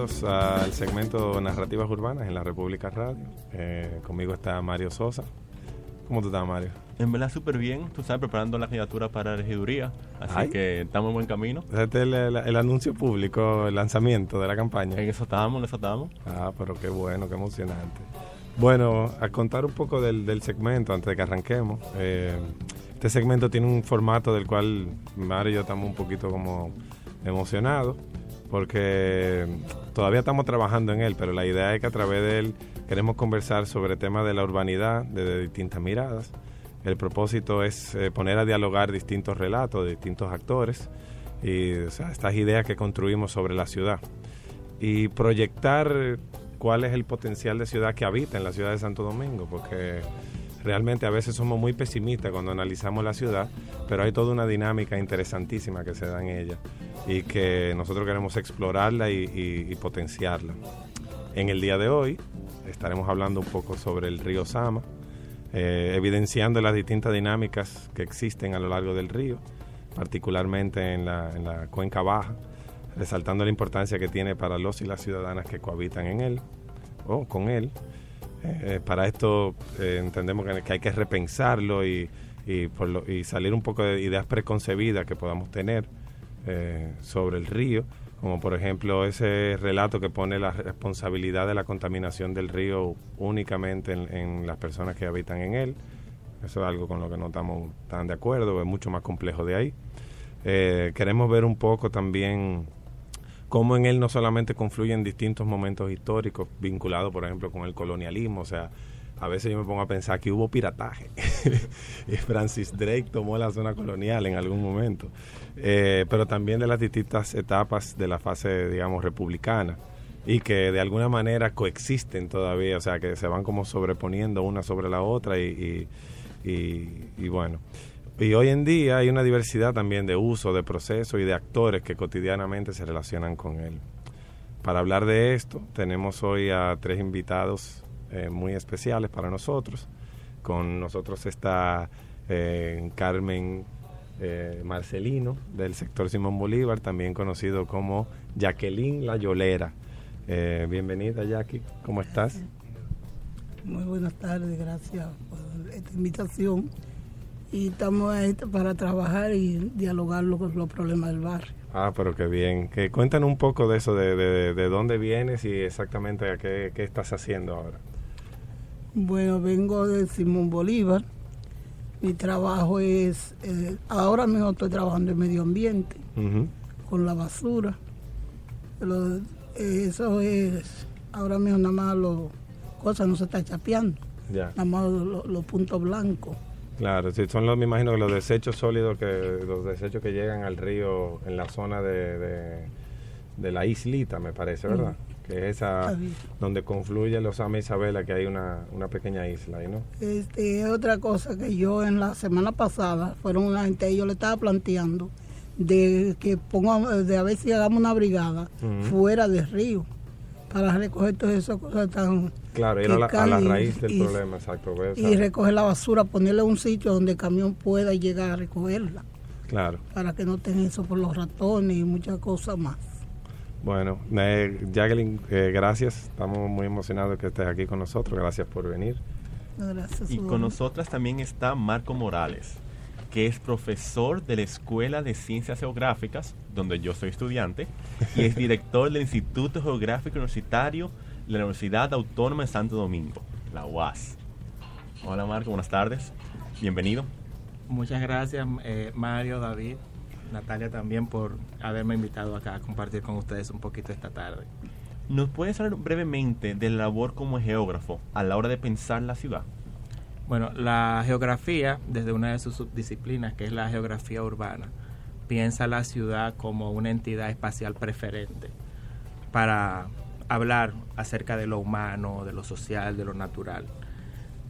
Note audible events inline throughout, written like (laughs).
bienvenidos al segmento Narrativas Urbanas en la República Radio. Eh, conmigo está Mario Sosa. ¿Cómo tú estás, Mario? En verdad, súper bien. Tú sabes, preparando la candidatura para la regiduría. Así que estamos en buen camino. Este es el, anuncio público, el lanzamiento de la campaña. En eso estamos, en eso estamos. Ah, pero qué bueno, qué emocionante. Bueno, a contar un poco del, segmento antes de que arranquemos. Eh, este segmento tiene un formato del cual Mario y yo estamos un poquito como emocionados porque todavía estamos trabajando en él, pero la idea es que a través de él queremos conversar sobre temas de la urbanidad desde distintas miradas. El propósito es eh, poner a dialogar distintos relatos distintos actores y estas ideas que construimos sobre la ciudad y proyectar cuál es el potencial de ciudad que habita en la ciudad de Santo Domingo, porque realmente a veces somos muy pesimistas cuando analizamos la ciudad, pero hay toda una dinámica interesantísima que se da en ella y que nosotros queremos explorarla y, potenciarla. En el día de hoy estaremos hablando un poco sobre el río Sama, eh, evidenciando las distintas dinámicas que existen a lo largo del río, particularmente en la, en la cuenca baja, resaltando la importancia que tiene para los y las ciudadanas que cohabitan en él o con él eh, para esto eh, entendemos que, hay que repensarlo y, y, salir un poco de ideas preconcebidas que podamos tener eh, sobre el río, como por ejemplo ese relato que pone la responsabilidad de la contaminación del río únicamente en, las personas que habitan en él. Eso es algo con lo que no estamos tan de acuerdo, es mucho más complejo de ahí. queremos ver un poco también cómo en él no solamente confluyen distintos momentos históricos vinculados, por ejemplo, con el colonialismo, o sea, a veces yo me pongo a pensar que hubo pirataje. (laughs) y Francis Drake tomó la zona colonial en algún momento. Eh, pero también de las distintas etapas de la fase, digamos, republicana. Y que de alguna manera coexisten todavía, o sea, que se van como sobreponiendo una sobre la otra y, y bueno. Y hoy en día hay una diversidad también de uso, de procesos y de actores que cotidianamente se relacionan con él. Para hablar de esto, tenemos hoy a tres invitados eh, muy especiales para nosotros. Con nosotros está eh, Carmen eh, Marcelino, del sector Simón Bolívar, también conocido como Jacqueline La Yolera. bienvenida, Jackie. ¿Cómo estás? Muy buenas tardes, gracias por esta invitación y estamos ahí para trabajar y dialogar con los problemas del barrio. Ah, pero qué bien. Que cuéntanos un poco de eso, de, de, dónde vienes y exactamente a qué, estás haciendo ahora. Bueno, vengo de Simón Bolívar. Mi trabajo es, eh, ahora mismo estoy trabajando en medio ambiente, con la basura. eso es, ahora mismo nada más las cosas no se está chapeando, nada más los puntos blancos. Claro, sí, son los, me imagino que los desechos sólidos, que los desechos que llegan al río en la zona de, de, la islita, me parece, ¿verdad? Que es esa donde confluye los Ama Isabela, que hay una, una pequeña isla ahí, ¿no? Este, otra cosa que yo en la semana pasada, fueron una gente, yo le estaba planteando de que pongamos, de a ver si hagamos una brigada fuera del río para recoger todas esas cosas tan... Claro, ir a la, raíz del problema, exacto. y recoger la basura, ponerle un sitio donde el camión pueda llegar a recogerla. Claro. Para que no tengan eso por los ratones y muchas cosas más. Bueno, eh, Jacqueline, eh, gracias. Estamos muy emocionados que estés aquí con nosotros. Gracias por venir. Gracias. Y con nosotras también está Marco Morales que es profesor de la Escuela de Ciencias Geográficas, donde yo soy estudiante, y es (laughs) director del Instituto Geográfico Universitario la Universidad Autónoma de Santo Domingo, la UAS. Hola Marco, buenas tardes. Bienvenido. Muchas gracias eh, Mario, David, Natalia también por haberme invitado acá a compartir con ustedes un poquito esta tarde. ¿Nos puedes hablar brevemente de la labor como geógrafo a la hora de pensar la ciudad? Bueno, la geografía, desde una de sus subdisciplinas, que es la geografía urbana, piensa la ciudad como una entidad espacial preferente para hablar acerca de lo humano, de lo social, de lo natural.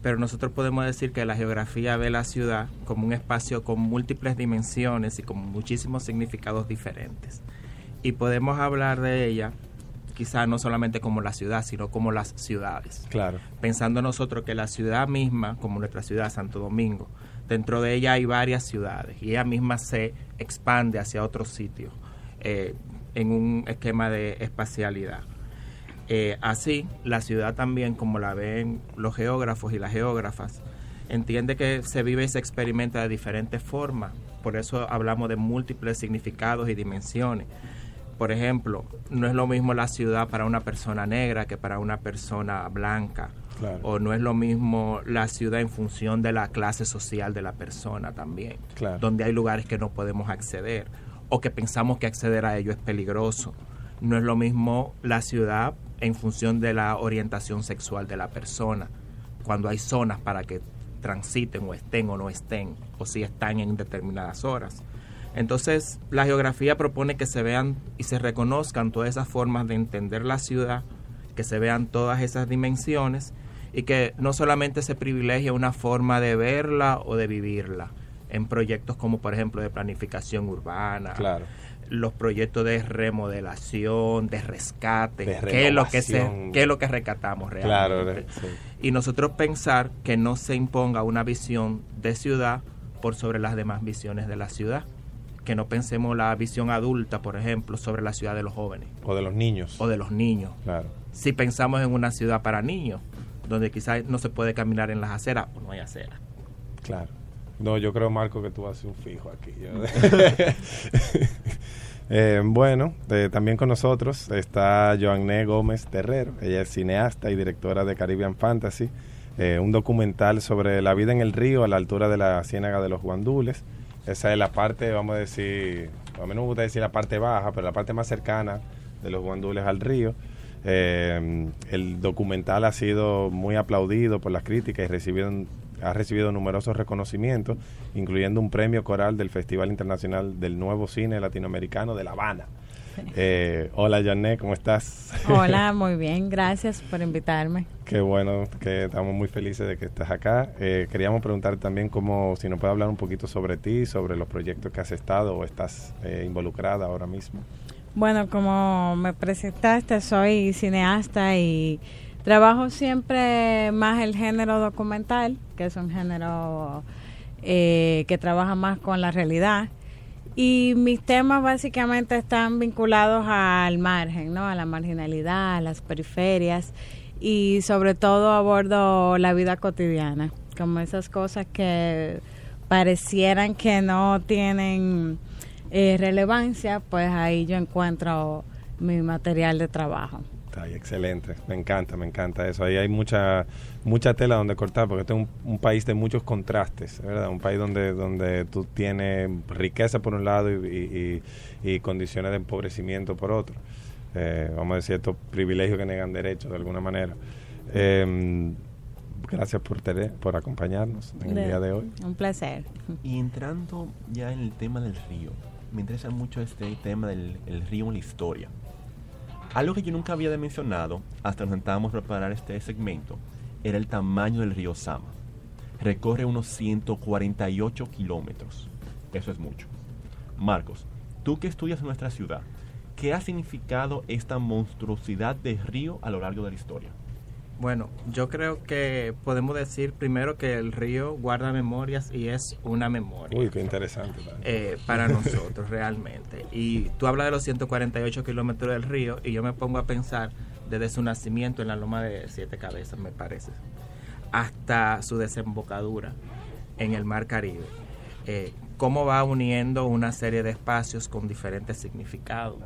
Pero nosotros podemos decir que la geografía ve la ciudad como un espacio con múltiples dimensiones y con muchísimos significados diferentes. Y podemos hablar de ella quizá no solamente como la ciudad, sino como las ciudades. Claro. Pensando nosotros que la ciudad misma, como nuestra ciudad Santo Domingo, dentro de ella hay varias ciudades y ella misma se expande hacia otros sitios eh, en un esquema de espacialidad. Eh, así, la ciudad también, como la ven los geógrafos y las geógrafas, entiende que se vive y se experimenta de diferentes formas. Por eso hablamos de múltiples significados y dimensiones. Por ejemplo, no es lo mismo la ciudad para una persona negra que para una persona blanca. O no es lo mismo la ciudad en función de la clase social de la persona también. Donde hay lugares que no podemos acceder o que pensamos que acceder a ello es peligroso. No es lo mismo la ciudad en función de la orientación sexual de la persona. Cuando hay zonas para que transiten o estén o no estén, o si están en determinadas horas. Entonces, la geografía propone que se vean y se reconozcan todas esas formas de entender la ciudad, que se vean todas esas dimensiones y que no solamente se privilegie una forma de verla o de vivirla en proyectos como por ejemplo de planificación urbana, claro los proyectos de remodelación, de rescate, qué es lo que se, qué es lo que rescatamos realmente. Y nosotros pensar que no se imponga una visión de ciudad por sobre las demás visiones de la ciudad. Que no pensemos la visión adulta, por ejemplo, sobre la ciudad de los jóvenes. O de los niños. O de los niños. Claro. Si pensamos en una ciudad para niños, donde quizás no se puede caminar en las aceras o no hay aceras. Claro. No, yo creo, Marco, que tú haces un fijo aquí. (laughs) (laughs) Eh, bueno, eh, también con nosotros está Joanne Gómez Terrero. Ella es cineasta y directora de Caribbean Fantasy, eh, un documental sobre la vida en el río a la altura de la ciénaga de los Guandules. Esa es la parte, vamos a decir, a mí no me gusta decir la parte baja, pero la parte más cercana de los Guandules al río. el documental ha sido muy aplaudido por las críticas y recibido ha recibido numerosos reconocimientos, incluyendo un premio coral del Festival Internacional del Nuevo Cine Latinoamericano de La Habana. Eh, hola Janet, ¿cómo estás? Hola, (laughs) muy bien, gracias por invitarme. Qué bueno, que estamos muy felices de que estás acá. Eh, queríamos preguntar también cómo, si nos puede hablar un poquito sobre ti, sobre los proyectos que has estado o estás eh, involucrada ahora mismo. Bueno, como me presentaste, soy cineasta y Trabajo siempre más el género documental, que es un género eh, que trabaja más con la realidad. Y mis temas básicamente están vinculados al margen, ¿no? A la marginalidad, a las periferias y sobre todo abordo la vida cotidiana, como esas cosas que parecieran que no tienen eh, relevancia, pues ahí yo encuentro mi material de trabajo. Está excelente, me encanta, me encanta eso. Ahí hay mucha mucha tela donde cortar, porque este es un, país de muchos contrastes, ¿verdad? Un país donde donde tú tienes riqueza por un lado y, condiciones de empobrecimiento por otro. Eh, vamos a decir, estos privilegios que negan derechos de alguna manera. Em, gracias por, por acompañarnos en el día de hoy. Un placer. Y entrando ya en el tema del río, me interesa mucho este tema del río en la historia. Algo que yo nunca había mencionado hasta nos sentábamos a preparar este segmento era el tamaño del río Sama. Recorre unos 148 kilómetros. Eso es mucho. Marcos, tú que estudias nuestra ciudad, ¿qué ha significado esta monstruosidad de río a lo largo de la historia? Bueno, yo creo que podemos decir primero que el río guarda memorias y es una memoria. Uy, qué interesante. Eh, para (laughs) nosotros realmente. Y tú hablas de los 148 kilómetros del río y yo me pongo a pensar desde su nacimiento en la loma de Siete Cabezas, me parece, hasta su desembocadura en el Mar Caribe. Eh, cómo va uniendo una serie de espacios con diferentes significados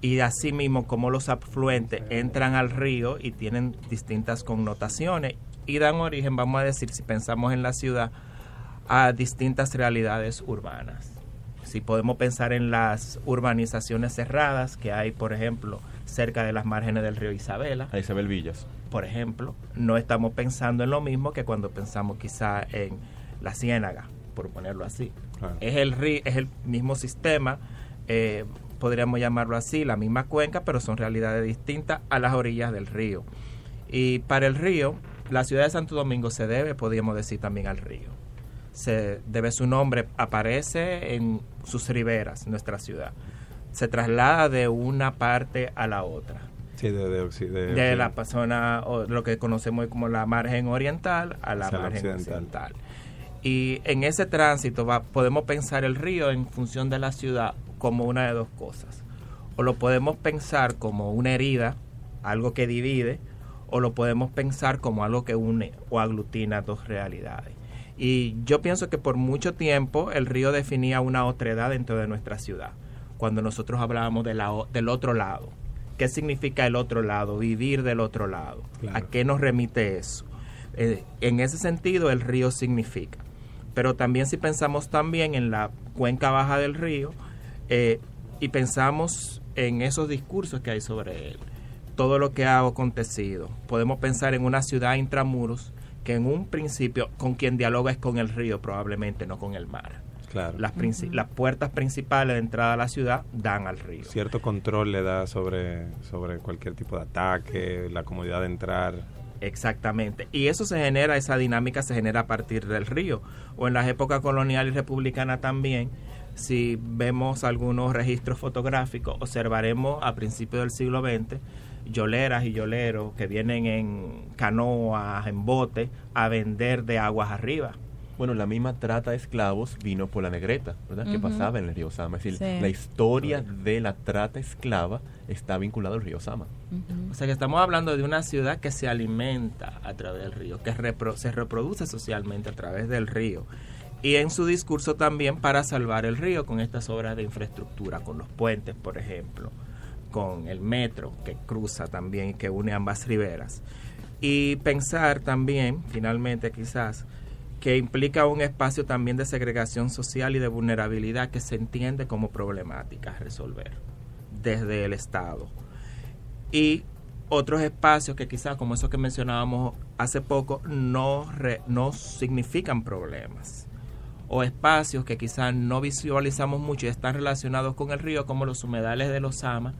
y asimismo como los afluentes entran al río y tienen distintas connotaciones y dan origen, vamos a decir, si pensamos en la ciudad, a distintas realidades urbanas. Si podemos pensar en las urbanizaciones cerradas que hay, por ejemplo, cerca de las márgenes del río Isabela. A Isabel Villas. Por ejemplo, no estamos pensando en lo mismo que cuando pensamos quizá en la ciénaga, por ponerlo así. Es, el, es el mismo sistema eh, podríamos llamarlo así, la misma cuenca, pero son realidades distintas a las orillas del río. Y para el río, la ciudad de Santo Domingo se debe, podríamos decir, también al río. Se debe su nombre, aparece en sus riberas, nuestra ciudad. Se traslada de una parte a la otra. Sí, de, de, la zona, o lo que conocemos como la margen oriental a la margen occidental. Y en ese tránsito va, podemos pensar el río en función de la ciudad como una de dos cosas. O lo podemos pensar como una herida algo que divide, o lo podemos pensar como algo que une o aglutina dos realidades. Y yo pienso que por mucho tiempo el río definía una otredad dentro de nuestra ciudad, cuando nosotros hablábamos de la, del otro lado. ¿Qué significa el otro lado? Vivir del otro lado. ¿A qué nos remite eso? Eh, en ese sentido, el río significa. Pero también si pensamos también en la cuenca baja del río eh, y pensamos en esos discursos que hay sobre él, todo lo que ha acontecido, podemos pensar en una ciudad intramuros que en un principio con quien dialoga es con el río probablemente, no con el mar. Claro. Las, las puertas principales de entrada a la ciudad dan al río. Cierto control le da sobre, sobre cualquier tipo de ataque, la comodidad de entrar. Exactamente. Y eso se genera, esa dinámica se genera a partir del río. O en las épocas colonial y republicana también, si vemos algunos registros fotográficos, observaremos a principios del siglo XX yoleras y yoleros que vienen en canoas, en bote, a vender de aguas arriba. Bueno, la misma trata de esclavos vino por la negreta, ¿verdad? Que pasaba en el río Sama. Es decir, la historia de la trata esclava está vinculada al río Sama. O sea que estamos hablando de una ciudad que se alimenta a través del río, que se reproduce socialmente a través del río. Y en su discurso también para salvar el río con estas obras de infraestructura, con los puentes, por ejemplo, con el metro que cruza también y que une ambas riberas. Y pensar también, finalmente quizás, que implica un espacio también de segregación social y de vulnerabilidad que se entiende como problemática a resolver desde el Estado. Y otros espacios que quizás, como eso que mencionábamos hace poco, no, no significan problemas. O espacios que quizás no visualizamos mucho y están relacionados con el río, como los humedales de los Sama,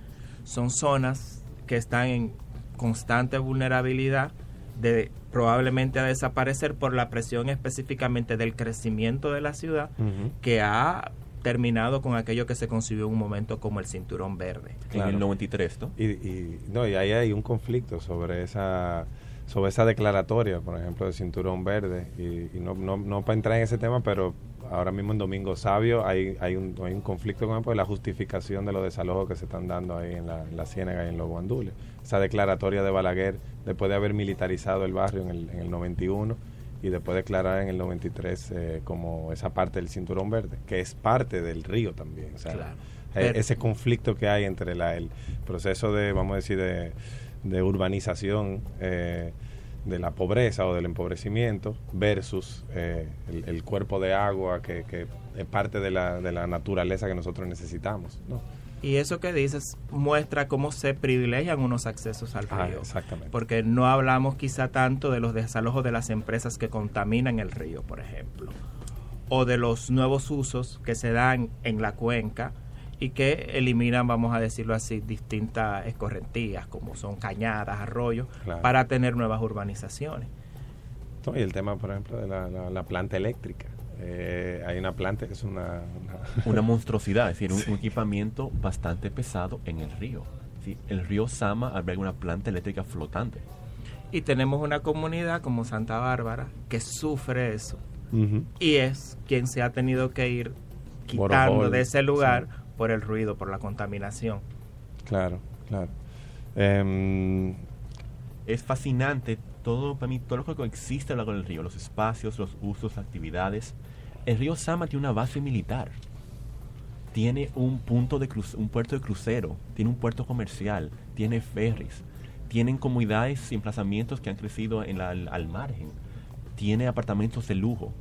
son zonas que están en constante vulnerabilidad de probablemente a desaparecer por la presión específicamente del crecimiento de la ciudad que ha terminado con aquello que se concibió en un momento como el cinturón verde. En el 93, ¿no? Y, y, no, y ahí hay un conflicto sobre esa sobre esa declaratoria, por ejemplo, del cinturón verde. Y, no, no, no para entrar en ese tema, pero ahora mismo en Domingo Sabio hay, hay, un, hay un conflicto con pues, la justificación de los desalojos que se están dando ahí en la, la Ciénaga y en los Guandules. Esa declaratoria de Balaguer, después de haber militarizado el barrio en el, en el 91 y después declarar en el 93 eh, como esa parte del cinturón verde, que es parte del río también. O sea, eh, ese conflicto que hay entre la, el proceso de, vamos a decir, de, de urbanización. Eh, de la pobreza o del empobrecimiento versus eh, el, cuerpo de agua que, es parte de la, de la naturaleza que nosotros necesitamos. ¿no? Y eso que dices muestra cómo se privilegian unos accesos al ah, río. exactamente. Porque no hablamos quizá tanto de los desalojos de las empresas que contaminan el río, por ejemplo, o de los nuevos usos que se dan en la cuenca y que eliminan, vamos a decirlo así, distintas escorrentías, como son cañadas, arroyos, para tener nuevas urbanizaciones. Y el tema, por ejemplo, de la, planta eléctrica. Eh, hay una planta que es una... Una, (laughs) monstruosidad, es decir, un, equipamiento bastante pesado en el río. El río Sama alberga una planta eléctrica flotante. Y tenemos una comunidad como Santa Bárbara que sufre eso. Y es quien se ha tenido que ir quitando de ese lugar por el ruido, por la contaminación. Claro, claro. Em, es fascinante todo para mí, todo lo que existe con el río, los espacios, los usos, actividades. El río Sama tiene una base militar, tiene un punto de un puerto de crucero, tiene un puerto comercial, tiene ferries, tienen comunidades y emplazamientos que han crecido en al margen, tiene apartamentos de lujo,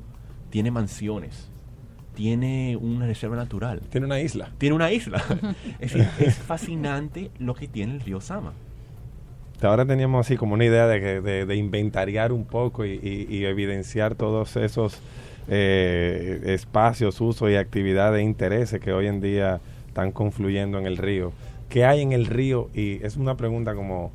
tiene mansiones, tiene una reserva natural. Tiene una isla. Tiene una isla. (laughs) (laughs) es, es fascinante lo que tiene el río Sama. Ahora teníamos así como una idea de, de, inventariar un poco y, evidenciar todos esos eh, espacios, usos y actividades e intereses que hoy en día están confluyendo en el río. ¿Qué hay en el río? Y es una pregunta como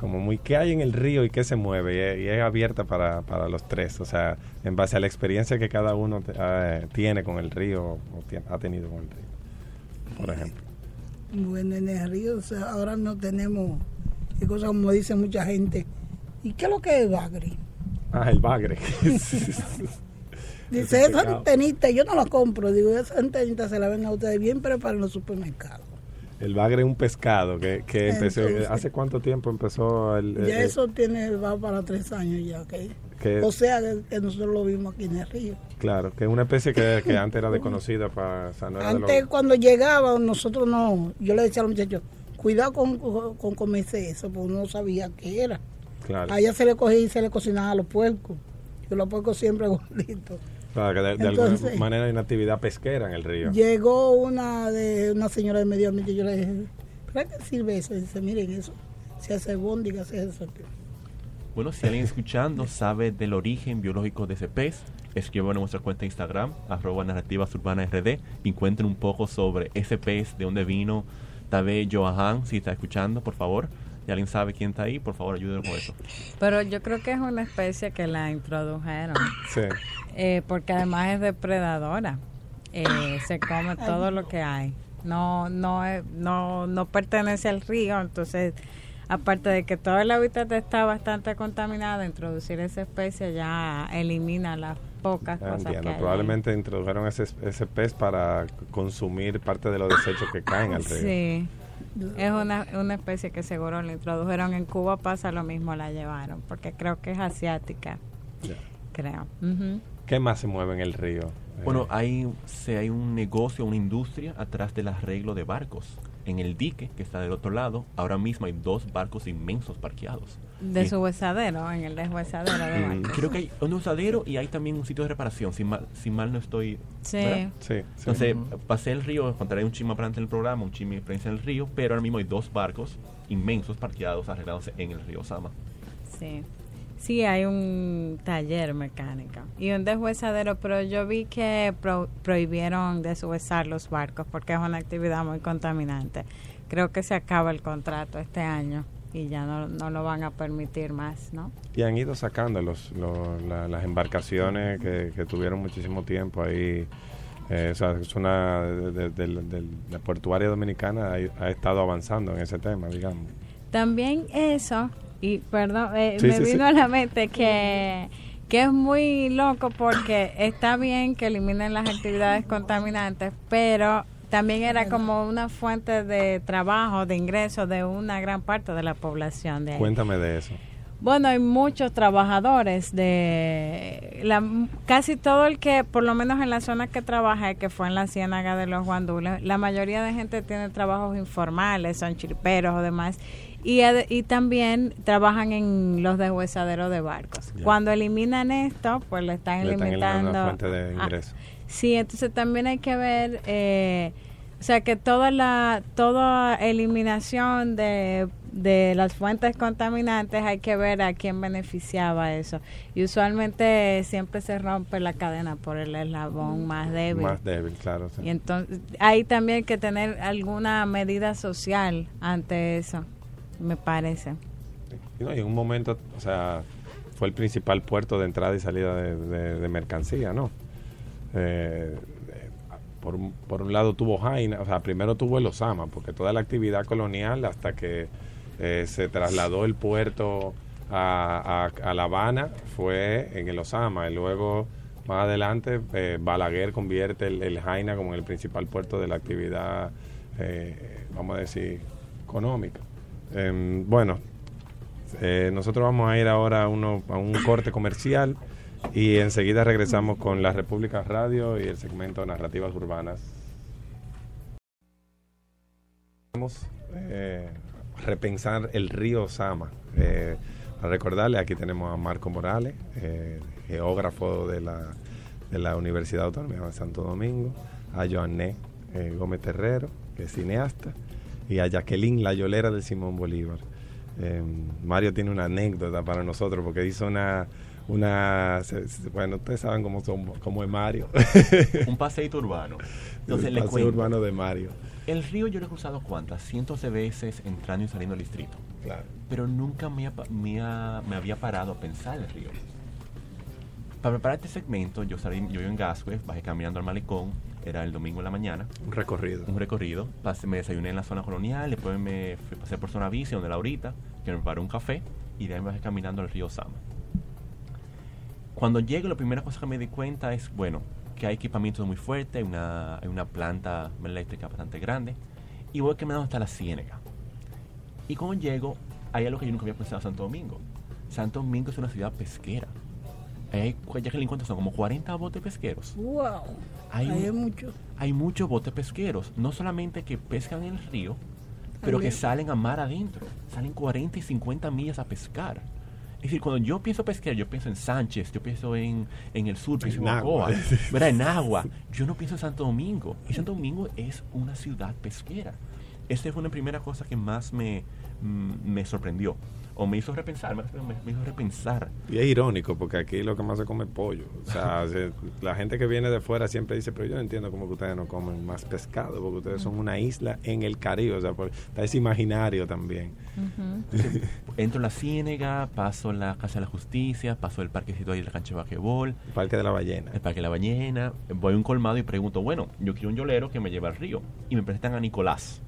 como muy qué hay en el río y qué se mueve y es, abierta para, para, los tres, o sea, en base a la experiencia que cada uno eh, tiene con el río o ha tenido con el río, por ejemplo. Bueno, en el río ahora no tenemos qué cosa como dice mucha gente. ¿Y qué es lo que es bagre? Ah, el bagre. (laughs) dice, esa antenita yo no la compro, digo, esa antenita se la ven a ustedes bien pero para los supermercados. El bagre es un pescado que, que empezó. Entonces- ¿Hace cuánto tiempo empezó el.? Ya eso tiene, va para tres años ya, ¿ok? que- O sea, que, que nosotros lo vimos aquí en el río. Claro, que es una especie que, que antes era desconocida para. O sea, no de Antes los- cuando llegaba, nosotros no, yo le decía a los muchachos, cuidado con, con, comerse eso, porque uno no sabía qué era. Claro, A ella se le cogía y se le cocinaba a los puercos. Y los puercos siempre (laughs) gorditos. Claro, que de, de alguna Entonces- manera hay una actividad pesquera en el río. Llegó una de una señora de medio ambiente y yo le dije, ¿para qué sirve eso? Y dice, miren eso, se hace bóndiga, se hace eso. Bueno, si alguien escuchando sabe del origen biológico de ese pez, escriban en nuestra cuenta de Instagram, arroba narrativas urbanas RD, y cuenten un poco sobre ese pez, de dónde vino, tal vez Johan, si está escuchando, por favor. Si alguien sabe quién está ahí, por favor, ayúdenos con eso. Pero yo creo que es una especie que la introdujeron, Sí. eh, porque además es depredadora. Eh, se come todo lo que hay. No, no, no, no pertenece al río, entonces, aparte de que todo el hábitat está bastante contaminado, introducir esa especie ya elimina las pocas Ah, cosas que hay ahí. Probablemente introdujeron ese, ese pez para consumir parte de los desechos que caen al río. Sí. Es una, una especie que seguro la introdujeron en Cuba, pasa lo mismo, la llevaron, porque creo que es asiática, creo. Ujú. ¿Qué más se mueve en el río? Bueno, Eh, hay, se, hay un negocio, una industria atrás del arreglo de barcos. En el dique, que está del otro lado, ahora mismo hay dos barcos inmensos parqueados. De su huesadero, en el deshuesadero de barcos. Creo que hay un usadero y hay también un sitio de reparación, si mal, si mal no estoy... Sí. ¿verdad? sí, sí. Entonces, pasé el río, contaré un chisme para adelante en el programa, un chisme de experiencia en el río, pero ahora mismo hay dos barcos inmensos parqueados, arreglados en el río Sama. Sí. Sí, hay un taller mecánico y un deshuesadero, pero yo vi que pro- prohibieron deshuesar los barcos porque es una actividad muy contaminante. Creo que se acaba el contrato este año y ya no, no lo van a permitir más, ¿no? Y han ido sacando los, los- la- las embarcaciones que, que tuvieron muchísimo tiempo ahí. Eh, o sea, es una de, de- de- de la portuaria dominicana ha, ha estado avanzando en ese tema, digamos. También eso, y perdón, eh, Sí, me sí, sí. vino a la mente que, que es muy loco porque está bien que eliminen las actividades contaminantes, pero también era como una fuente de trabajo, de ingresos de una gran parte de la población de ahí. Cuéntame de eso. Bueno, hay muchos trabajadores de la, casi todo el que, por lo menos en la zona que trabajé, que fue en la ciénaga de los guandules, la mayoría de gente tiene trabajos informales, son chirperos o demás, y, y también trabajan en los deshuesaderos de barcos. Ya. Cuando eliminan esto, pues le están Le están eliminando una fuente de Ah, ingreso. Sí, entonces también hay que ver, eh, o sea, que toda la toda eliminación de, de las fuentes contaminantes hay que ver a quién beneficiaba eso. Y usualmente siempre se rompe la cadena por el eslabón más débil. Más débil, claro. sí. Y entonces hay también que tener alguna medida social ante eso, me parece. Y, en un momento, o sea, fue el principal puerto de entrada y salida de, de- mercancía, ¿no? Eh, por, por un lado tuvo Jaina, o sea, primero tuvo el Osama, porque toda la actividad colonial hasta que eh, se trasladó el puerto a, a- a La Habana fue en el Osama y luego más adelante eh, Balaguer convierte el, el Jaina como el principal puerto de la actividad, eh, vamos a decir, económica. Em, bueno, eh, nosotros vamos a ir ahora a, uno, a un corte comercial y enseguida regresamos con la República Radio y el segmento Narrativas Urbanas. Vamos eh, a repensar el río Sama. Eh, recordarle, aquí tenemos a Marco Morales, eh, geógrafo de la, de la Universidad Autónoma de Santo Domingo, a Joanné eh, Gómez Terrero, que es cineasta, y a Jacqueline La Yolera del Simón Bolívar. Eh, Mario tiene una anécdota para nosotros porque hizo una, una bueno, ustedes saben cómo, son, cómo es Mario. (laughs) Un paseíto urbano. Entonces el paseo urbano de Mario. El río yo lo he cruzado cuántas, cientos de veces entrando y saliendo del distrito. Claro. Pero nunca me, ha me, ha- me había parado a pensar en el río. Para preparar este segmento, yo salí, yo vivo en Gascue, bajé caminando al malecón, era el domingo en la mañana, Un recorrido. un recorrido, pasé, me desayuné en la zona colonial, después me fui, pasé por zona bici, donde Laurita, que me preparó un café, y de ahí me bajé caminando al río Sama. Cuando llego, la primera cosa que me di cuenta es, bueno, que hay equipamiento muy fuerte, hay una, hay una planta eléctrica bastante grande, y voy caminando hasta la Ciénega. Y cuando llego, hay algo que yo nunca había pensado en Santo Domingo. Santo Domingo es una ciudad pesquera. Ahí hay, ya que le encuentro, son como 40 botes pesqueros. ¡Wow! Hay, hay mucho. hay muchos botes pesqueros, no solamente que pescan en el río, pero que También. salen a mar adentro, salen 40 y 50 millas a pescar. Es decir, cuando yo pienso pesquero, yo pienso en Sánchez, yo pienso en, en el sur, pienso en En. Ocoa, (laughs) ¿verdad? En Agua. Yo no pienso en Santo Domingo. Y Santo Domingo es una ciudad pesquera. Esa fue una primera cosa que más me, mm, me sorprendió. O me hizo repensar, me, me- me hizo repensar. Y es irónico porque aquí lo que más se come es pollo. O sea, (laughs) se- la gente que viene de fuera siempre dice, pero yo no entiendo cómo que ustedes no comen más pescado, porque ustedes son una isla en el Caribe. O sea, por- está ese imaginario también. (laughs) Entro a la Ciénega, paso la Casa de la Justicia, paso el parquecito ahí la cancha de basquetbol, El Parque de la Ballena. el Parque de la Ballena, voy a un colmado y pregunto, bueno, yo quiero un yolero que me lleve al río. Y me presentan a Nicolás.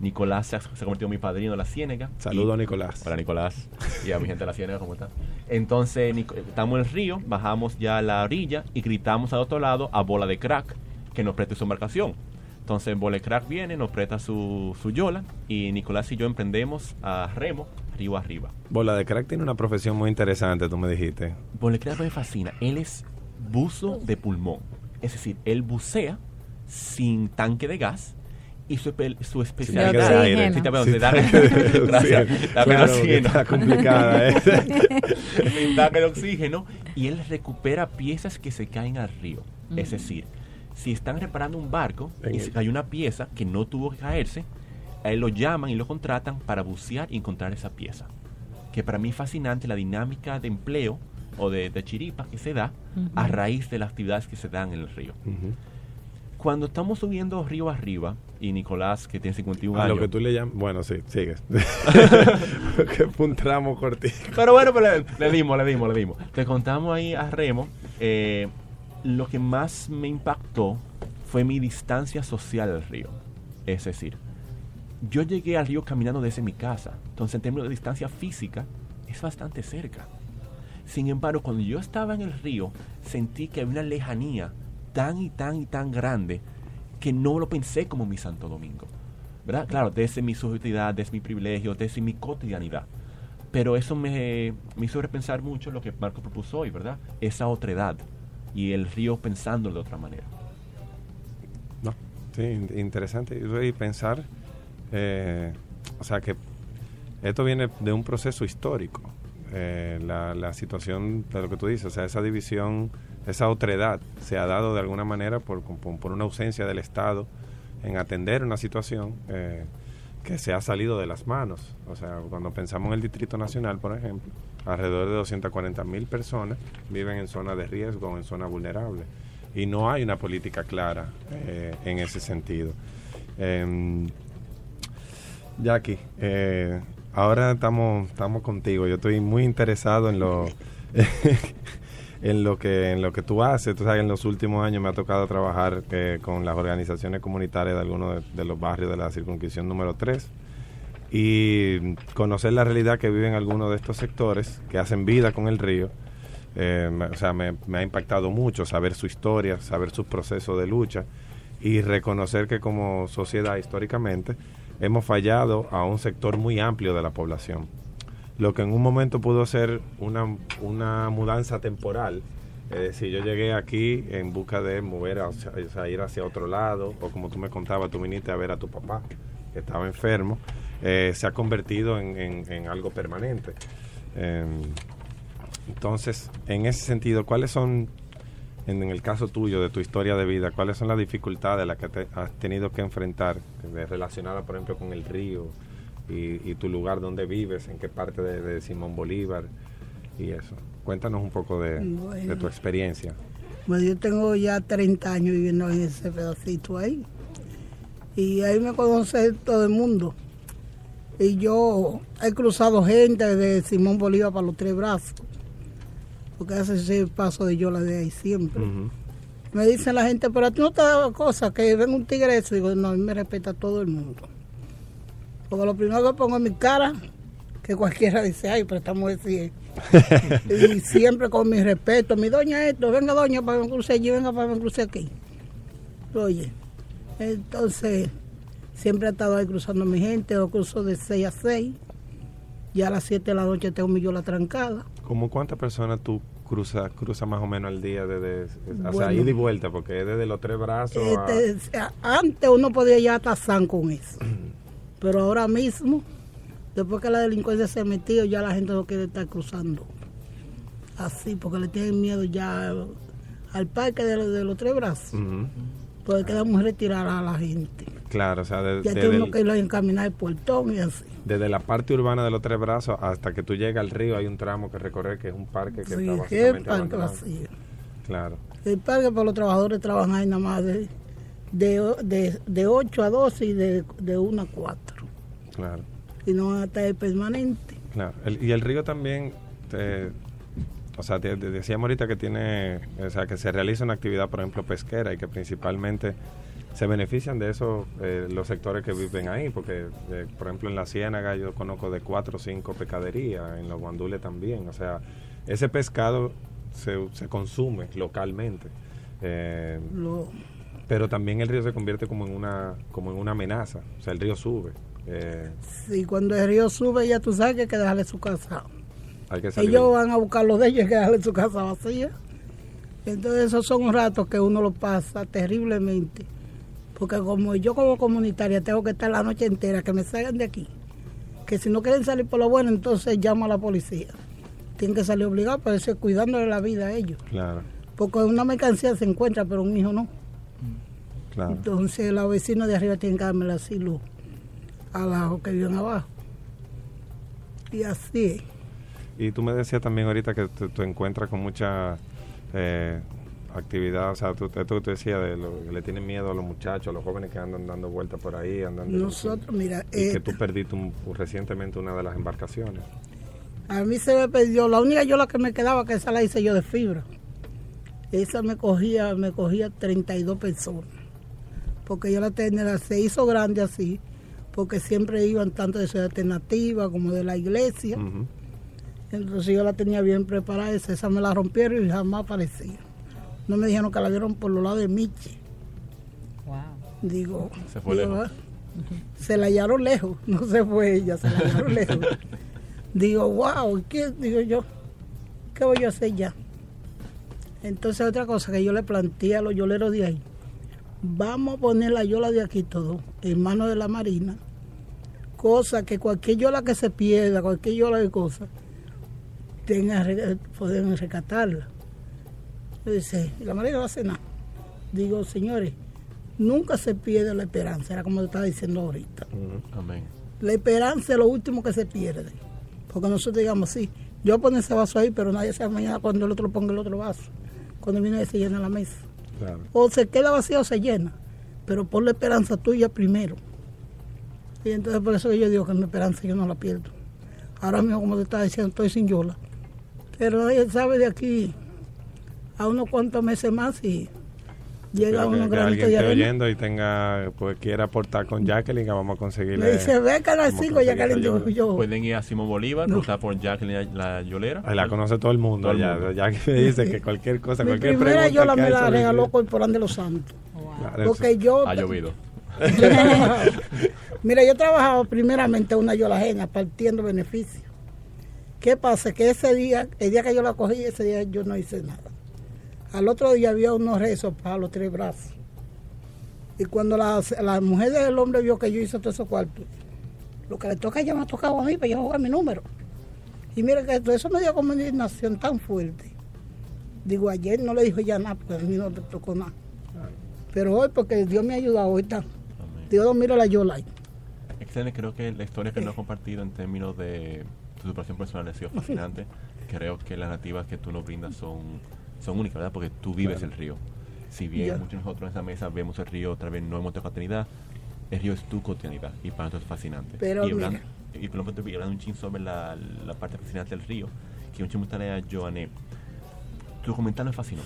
Nicolás se ha, se en mi padrino de la Ciénega. Saludos, Y- Nicolás. Hola Nicolás y a mi gente de la Ciénaga, ¿cómo está? Entonces, Nico- estamos en el río, bajamos ya a la orilla y gritamos al otro lado a Bola de Crack que nos preste su embarcación. Entonces, Bola de Crack viene, nos presta su, su yola y Nicolás y yo emprendemos a remo, río arriba. Bola de Crack tiene una profesión muy interesante, tú me dijiste. Bola de Crack me fascina. Él es buzo de pulmón. Es decir, él bucea sin tanque de gas y su, espe- su especialidad aire. Sí, de (laughs) Gracias. Claro, oxígeno. está complicada, ¿eh? (laughs) Y él recupera piezas que se caen al río. Es decir, si están reparando un barco En y el- se cayó una pieza que no tuvo que caerse, a él lo llaman y lo contratan para bucear y encontrar esa pieza. Que para mí es fascinante la dinámica de empleo o de, de chiripa que se da a raíz de las actividades que se dan en el río. Cuando estamos subiendo río arriba, y Nicolás, que tiene 51 A años, lo que tú le llamas. Bueno, sí, sigues. (laughs) que fue un tramo cortito. Pero bueno, pero le, le dimos, le dimos, le dimos. Te contamos ahí a Remo. eh, lo que más me impactó fue mi distancia social del río. Es decir, yo llegué al río caminando desde mi casa. Entonces, en términos de distancia física, es bastante cerca. Sin embargo, cuando yo estaba en el río, sentí que había una lejanía tan y tan y tan grande que no lo pensé como mi Santo Domingo. ¿Verdad? Claro, desde mi subjetividad, desde mi privilegio, desde mi cotidianidad. Pero eso me, me hizo repensar mucho lo que Marco propuso hoy, ¿verdad? Esa otra edad y el río pensándolo de otra manera. No, sí, in- interesante. Y pensar, eh, o sea, que esto viene de un proceso histórico. Eh, la, la situación de lo que tú dices, o sea, esa división, esa otredad se ha dado de alguna manera por, por, una ausencia del Estado en atender una situación eh, que se ha salido de las manos. O sea, cuando pensamos en el Distrito Nacional, por ejemplo, alrededor de 240 mil personas viven en zonas de riesgo o en zonas vulnerables. Y no hay una política clara eh, en ese sentido. Em, Jackie, eh, ahora estamos, estamos contigo. Yo estoy muy interesado en lo, (laughs) en lo que en lo que tú haces. Tú sabes, en los últimos años me ha tocado trabajar eh, con las organizaciones comunitarias de algunos de, los barrios de la circunscripción número 3 y conocer la realidad que viven algunos de estos sectores que hacen vida con el río. Eh, o sea, me, me ha impactado mucho saber su historia, saber sus procesos de lucha y reconocer que como sociedad históricamente hemos fallado a un sector muy amplio de la población. Lo que en un momento pudo ser una, una mudanza temporal, es decir, yo llegué aquí en busca de mover, a- o sea, ir hacia otro lado, o como tú me contabas, tú viniste a ver a tu papá, que estaba enfermo, eh, se ha convertido en, en- algo permanente. Em, entonces, en ese sentido, ¿cuáles son, en, el caso tuyo, de tu historia de vida, cuáles son las dificultades a las que te has tenido que enfrentar, relacionadas, por ejemplo, con el río y, y tu lugar donde vives, en qué parte de, de Simón Bolívar y eso? Cuéntanos un poco de, de Bueno. tu experiencia. Pues yo tengo ya 30 años viviendo en ese pedacito ahí. Y ahí me conoce todo el mundo. Y yo he cruzado gente de Simón Bolívar para los tres brazos. Porque ese paso de yo la de ahí siempre. Me dicen la gente, pero ti no te da cosa que ven un tigre eso. Digo, no, a mí me respeta todo el mundo. Porque lo primero que pongo en mi cara, que cualquiera dice, ay, pero esta mujer sí es". (laughs) y siempre con mi respeto, mi doña esto, venga doña para que me cruce allí, venga para que me cruce aquí. Oye, entonces, Siempre he estado ahí cruzando mi gente, lo cruzo de 6 a 6. Ya a las 7 de la noche tengo mi yola trancada. ¿Cómo cuántas personas tú cruzas cruza más o menos al día desde, o sea, Bueno. ida y vuelta? Porque es desde los tres brazos Este, a- antes uno podía ya hasta San con eso. (clears throat) Pero ahora mismo, después que la delincuencia se ha metido, ya la gente no quiere estar cruzando. Así, porque le tienen miedo ya al parque de, los- de los tres brazos. Porque quedamos retirar a la gente. Claro, o sea, de- Ya desde, tiene uno el- que encaminar el puertón y así. desde la parte urbana de los tres brazos hasta que tú llegas al río hay un tramo que recorrer que es un parque que Sí, está el básicamente parque vacío. Claro, El parque para los trabajadores trabajan ahí nada más de, de, de, de 8 a 12 y de, de 1 a 4. claro, Y no van a estar permanente. claro. El- y el río también, te- o sea, te, te decíamos ahorita que tiene, o sea, que se realiza una actividad, por ejemplo, pesquera y que principalmente se benefician de eso eh, los sectores que viven ahí, porque, eh, por ejemplo, en la Ciénaga yo conozco de cuatro o cinco pescaderías, en los guandules también, o sea, ese pescado se, se consume localmente. Eh, pero también el río se convierte como en una como en una amenaza o sea el río sube eh, Sí, cuando el río sube, ya tú sabes que hay que dejarle su casa. hay que salir Ellos van a buscar los de ellos, hay que dejarle su casa vacía. Entonces, esos son ratos que uno lo pasa terriblemente. Porque como yo como comunitaria tengo que estar la noche entera, que me salgan de aquí. Que si no quieren salir por lo bueno, entonces llamo a la policía. Tienen que salir obligados, pero eso es cuidándole la vida a ellos. claro Porque una mercancía se encuentra, pero un hijo no. claro Entonces, los vecinos de arriba tienen que darme el asilo a los que viven abajo. Y así es. y tú me decías también ahorita que tú, tú encuentras con mucha eh, actividad o sea tú, esto que tú decías de lo que le tienen miedo a los muchachos a los jóvenes que andan dando vueltas por ahí andan Nosotros, mira, y eh, que tú perdiste un- recientemente una de las embarcaciones a mí se me perdió, la única yo la que me quedaba, que esa la hice yo de fibra. Esa me cogía, me cogía 32 personas. Porque yo la tenía, se hizo grande así, porque siempre iban tanto de ciudad alternativa como de la iglesia. Entonces yo la tenía bien preparada, esa, esa me la rompieron y jamás aparecía. No me dijeron que la vieron por los lados de Miche. Digo, Se fue digo, lejos. se la hallaron lejos, (laughs) no se fue ella, se la hallaron lejos. Digo, wow, ¿qué? Digo yo, ¿qué voy a hacer ya? Entonces otra cosa que yo le planteé a los yoleros de ahí, vamos a poner la yola de aquí todo en manos de la marina, cosa que cualquier yola que se pierda, cualquier yola de cosas, tenga, pueden rescatarla. Yo dice, ¿y la marina va a nada? Digo, señores, nunca se pierde la esperanza, era como te estaba diciendo ahorita. Ujú. Amén. La esperanza es lo último que se pierde. Porque nosotros digamos, sí, yo poner ese vaso ahí, pero nadie sabe mañana cuando el otro ponga el otro vaso. Cuando viene se llena la mesa. claro O se queda vacía o se llena. Pero pon la esperanza tuya primero. Y entonces por eso que yo digo que mi esperanza yo no la pierdo. Ahora mismo, como te estaba diciendo, estoy sin yola. Pero nadie sabe de aquí a unos cuantos meses más y llega Espero que, unos que alguien esté oyendo y tenga pues quiera aportar con Jacqueline que vamos a conseguirle Me dice, ve que a las vamos a 5 ya que conseguirle le digo ayuda. yo. Pueden ir a Simón Bolívar, No. cruzar por Jacqueline la, la Yolera. Ahí la conoce todo el mundo, Todo el ya, mundo. ya que me dice que cualquier cosa, Mi cualquier primera pregunta yo la me la regaló el- Corporán de los Santos. Claro, Porque eso. yo. Ha llovido. (laughs) Mira, yo trabajaba primeramente una yola ajena partiendo beneficios. ¿Qué pasa? Que ese día, el día que yo la cogí, ese día yo no hice nada. Al otro día había unos rezos para los tres brazos. Y cuando la, la mujer del hombre vio que yo hice todo esos cuartos, lo que le toca ya me ha tocado a mí para yo jugar mi número. Y mira que todo eso me dio como una indignación tan fuerte. Digo, ayer no le dijo ya nada, porque a mí no le tocó nada. Pero hoy, porque Dios me ha ayudado, hoy. Amén. Dios mira la ahí. Excelente, creo que la historia que nos has compartido en términos de tu superación personal ha sido fascinante. (laughs) creo que las nativas que tú nos brindas son, son únicas, ¿verdad? Porque tú vives el río. Si bien Ya. muchos de nosotros en esa mesa vemos el río, otra vez no hemos tenido cotidianidad, el río es tu cotidianidad y para nosotros es fascinante. Pero y hablando, mira. y por hablando un chin sobre la, la parte fascinante del río, que un chin a Joanne. Tu comentario me fascinó.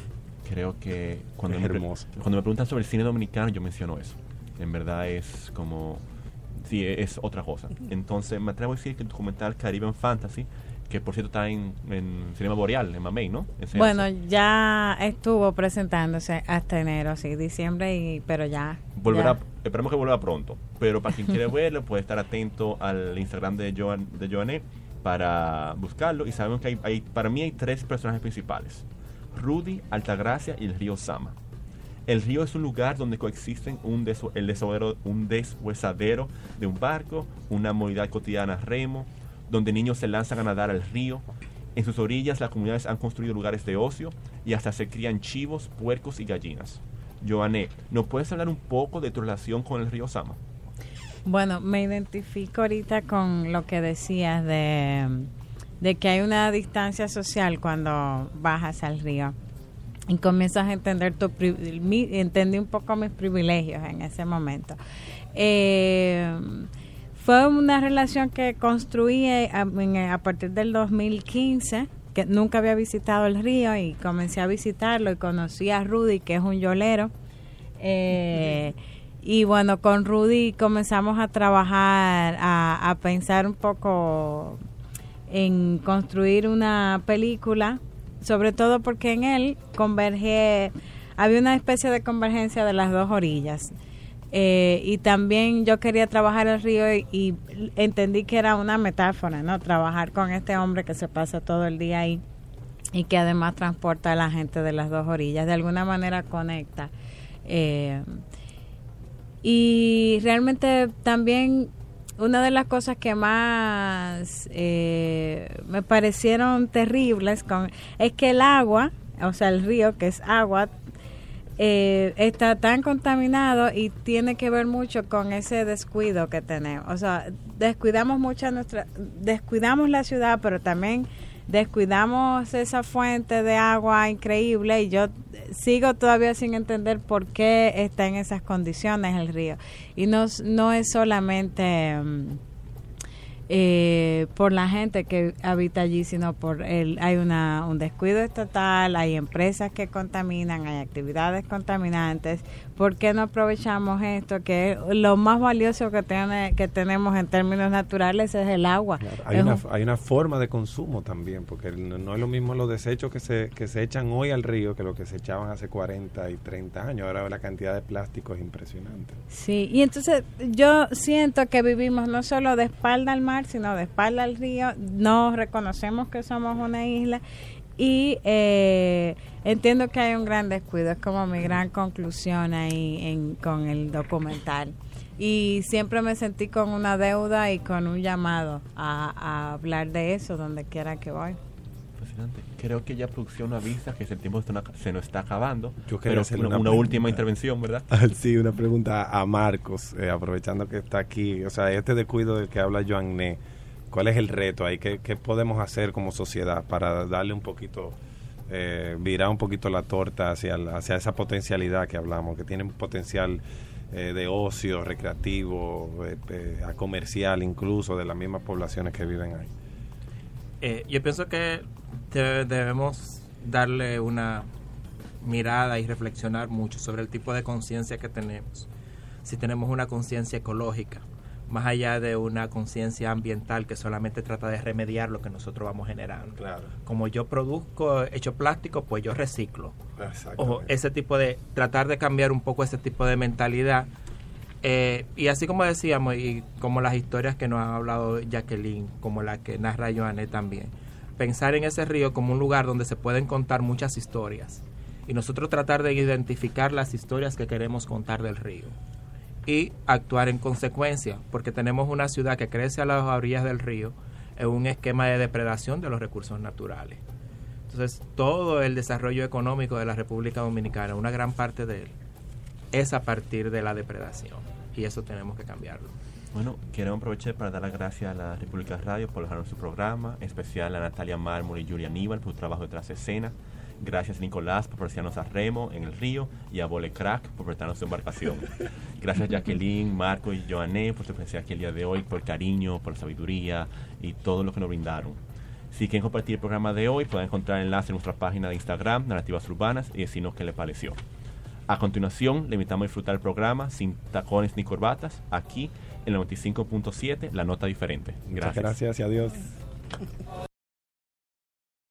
Creo que cuando Es me, hermoso. cuando me preguntan sobre el cine dominicano, yo menciono eso. En verdad es como sí, es otra cosa. Entonces, me atrevo a decir que el documental Caribbean Fantasy, que por cierto está en, en Cinema Boreal, en Mamey, ¿no? Bueno, ya estuvo presentándose hasta enero, sí, diciembre, y, pero ya. volverá, ya. esperamos que vuelva pronto. Pero para quien quiere verlo, puede estar atento al Instagram de, Joan, de Joanet para buscarlo. Y sabemos que hay, para mí hay tres personajes principales. Rudy, Altagracia y el río Sama. El río es un lugar donde coexisten un, el un deshuesadero de un barco, una movilidad cotidiana remo, donde niños se lanzan a nadar al río. En sus orillas las comunidades han construido lugares de ocio y hasta se crían chivos, puercos y gallinas. Joané, ¿nos puedes hablar un poco de tu relación con el río Sama? Bueno, me identifico ahorita con lo que decías de, de que hay una distancia social cuando bajas al río y comienzas a entender tu entendí un poco mis privilegios en ese momento. Eh, fue una relación que construí a, a, partir del 2015 que nunca había visitado el río y comencé a visitarlo y conocí a Rudy, que es un yolero. Eh, y bueno, con Rudy comenzamos a trabajar, a, pensar un poco en construir una película, sobre todo porque en él converge, había una especie de convergencia de las dos orillas. Eh, y también yo quería trabajar el río y, entendí que era una metáfora, ¿no? Trabajar con este hombre que se pasa todo el día ahí y que además transporta a la gente de las dos orillas, de alguna manera conecta. Eh, y realmente también una de las cosas que más eh, me parecieron terribles con, es que el agua, o sea, el río, que es agua, eh, está tan contaminado y tiene que ver mucho con ese descuido que tenemos. O sea, descuidamos mucho nuestra, descuidamos la ciudad, pero también descuidamos esa fuente de agua increíble y yo sigo todavía sin entender por qué está en esas condiciones el río. Y no, es solamente... Mm, eh, por la gente que habita allí, sino por el, hay una, un descuido estatal, hay empresas que contaminan, hay actividades contaminantes. ¿Por qué no aprovechamos esto? Que lo más valioso que, tiene, que tenemos en términos naturales es el agua. hay, una, hay una forma de consumo también, porque no es lo mismo los desechos que se, que se echan hoy al río que lo que se echaban hace 40 y 30 años. Ahora la cantidad de plástico es impresionante. Sí, y entonces yo siento que vivimos no solo de espalda al mar, sino de espalda al río. No reconocemos que somos una isla y eh, entiendo que hay un gran descuido. Es como mi gran conclusión ahí en, con el documental. Y siempre me sentí con una deuda y con un llamado a, hablar de eso donde quiera que voy. Creo que ya producción avisa que el tiempo se nos está acabando. Yo quiero hacer una, última intervención, ¿verdad? (laughs) sí, una pregunta a Marcos, eh, aprovechando que está aquí. O sea, este descuido del que habla Joanne, ¿cuál es el reto ahí? ¿Qué, podemos hacer como sociedad para darle un poquito, eh, virar un poquito la torta hacia, hacia esa potencialidad que hablamos, que tiene un potencial eh, de ocio, recreativo, eh, a comercial incluso, de las mismas poblaciones que viven ahí? yo pienso que debemos darle una mirada y reflexionar mucho sobre el tipo de conciencia que tenemos. Si tenemos una conciencia ecológica, más allá de una conciencia ambiental que solamente trata de remediar lo que nosotros vamos generando. Claro. Como yo produzco hecho plástico, pues yo reciclo. O ese tipo de, tratar de cambiar un poco ese tipo de mentalidad. Eh, y así como decíamos, y como las historias que nos ha hablado Jacqueline, como la que narra Joanne también, pensar en ese río como un lugar donde se pueden contar muchas historias y nosotros tratar de identificar las historias que queremos contar del río y actuar en consecuencia, porque tenemos una ciudad que crece a las orillas del río en un esquema de depredación de los recursos naturales. Entonces, todo el desarrollo económico de la República Dominicana, una gran parte de él, es a partir de la depredación y eso tenemos que cambiarlo. Bueno, quiero aprovechar para dar las gracias a la República Radio por dejarnos su programa, en especial a Natalia Mármol y Julia Aníbal por su trabajo detrás de escena. Gracias Nicolás por prestarnos a remo en el río y a Bole Crack por prestarnos su embarcación. Gracias Jacqueline, Marco y Joanne por su presencia aquí el día de hoy, por el cariño, por la sabiduría y todo lo que nos brindaron. Si quieren compartir el programa de hoy, pueden encontrar el enlace en nuestra página de Instagram, Narrativas Urbanas, y decirnos qué les pareció. A continuación, le invitamos a disfrutar el programa sin tacones ni corbatas, aquí el 95.7, la nota diferente. Gracias. gracias y adiós.